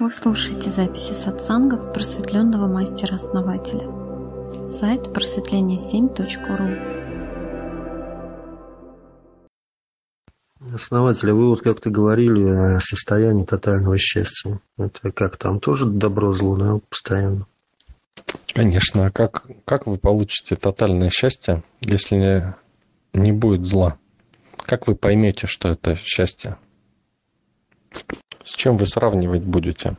Вы слушаете записи сатсангов просветленного мастера-основателя. Сайт просветление7.ру Основатель, вы вот как-то говорили о состоянии тотального счастья. Это как там тоже добро-зло, да, постоянно? Конечно. А как, как вы получите тотальное счастье, если не, не будет зла? Как вы поймете, что это счастье? С чем вы сравнивать будете?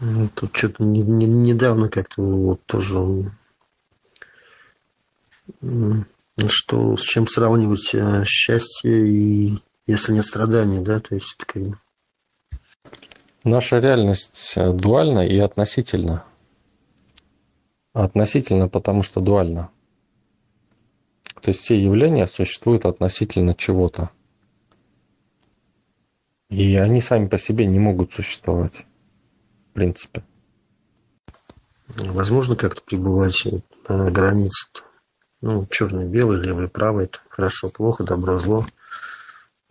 Ну, тут что-то не, не, недавно как-то вот тоже что с чем сравнивать э, счастье и если нет страданий, да, то есть это как бы... Наша реальность э, дуальна и относительна. Относительно, потому что дуальна. То есть все явления существуют относительно чего-то. И они сами по себе не могут существовать, в принципе. Возможно как-то пребывать на границе. Ну, черный, белый, левый, правый, это хорошо, плохо, добро, зло.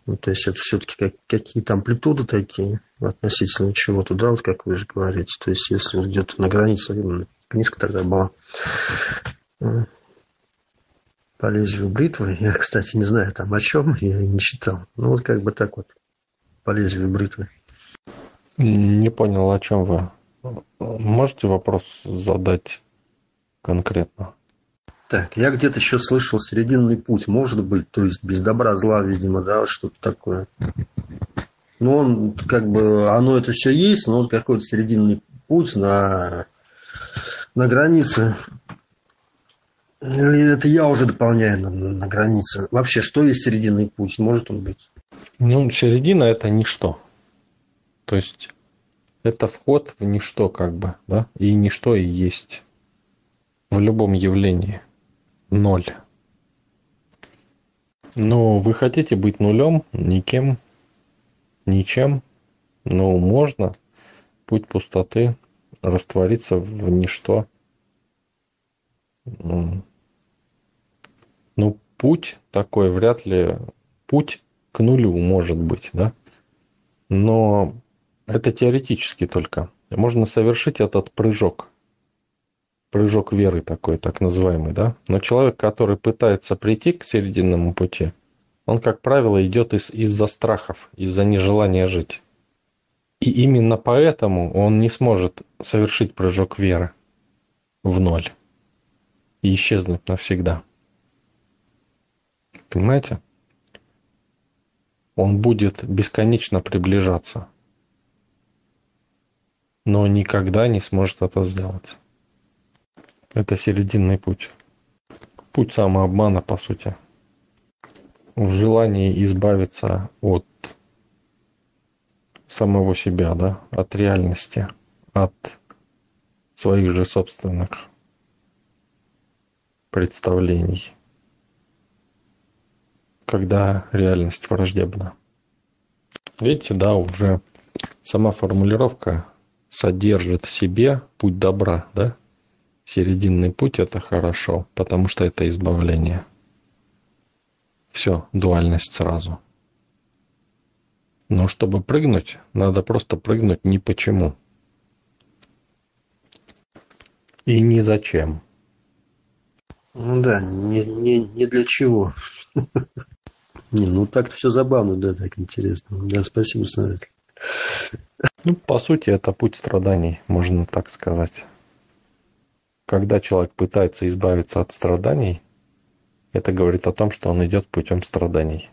Ну, то есть это все-таки как, какие-то амплитуды такие относительно чего-то, да, вот как вы же говорите. То есть если где-то на границе книжка тогда была по лезвию бритвы. Я, кстати, не знаю там о чем, я не читал. Ну, вот как бы так вот, по лезвию бритвы. Не понял, о чем вы. Можете вопрос задать конкретно? Так, я где-то еще слышал серединный путь, может быть, то есть без добра, зла, видимо, да, что-то такое. Ну, он, как бы, оно это все есть, но какой-то серединный путь на, на границе. Или это я уже дополняю на, на границе. Вообще, что есть серединный путь? Может он быть? Ну, середина – это ничто. То есть, это вход в ничто, как бы, да? И ничто и есть в любом явлении – ноль. Но вы хотите быть нулем, никем, ничем, ну, можно. Путь пустоты, раствориться в ничто. Ну, путь такой вряд ли... Путь к нулю может быть, да? Но это теоретически только. Можно совершить этот прыжок – прыжок веры такой, так называемый, да. Но человек, который пытается прийти к серединному пути, он, как правило, идет из- из-за страхов, из-за нежелания жить. И именно поэтому он не сможет совершить прыжок веры в ноль и исчезнуть навсегда. Понимаете? Он будет бесконечно приближаться, но никогда не сможет это сделать. Это серединный путь. Путь самообмана, по сути. В желании избавиться от самого себя, да, от реальности, от своих же собственных представлений, когда реальность враждебна. Видите, да, уже сама формулировка содержит в себе путь добра, да? Серединный путь – это хорошо, потому что это избавление. Все, дуальность сразу. Но чтобы прыгнуть, надо просто прыгнуть ни почему. И ни зачем. Ну да, не, не, не для чего. Не, ну так-то все забавно, да, так интересно. Да, спасибо, основатель. Ну, по сути, это путь страданий, можно так сказать когда человек пытается избавиться от страданий, это говорит о том, что он идет путем страданий.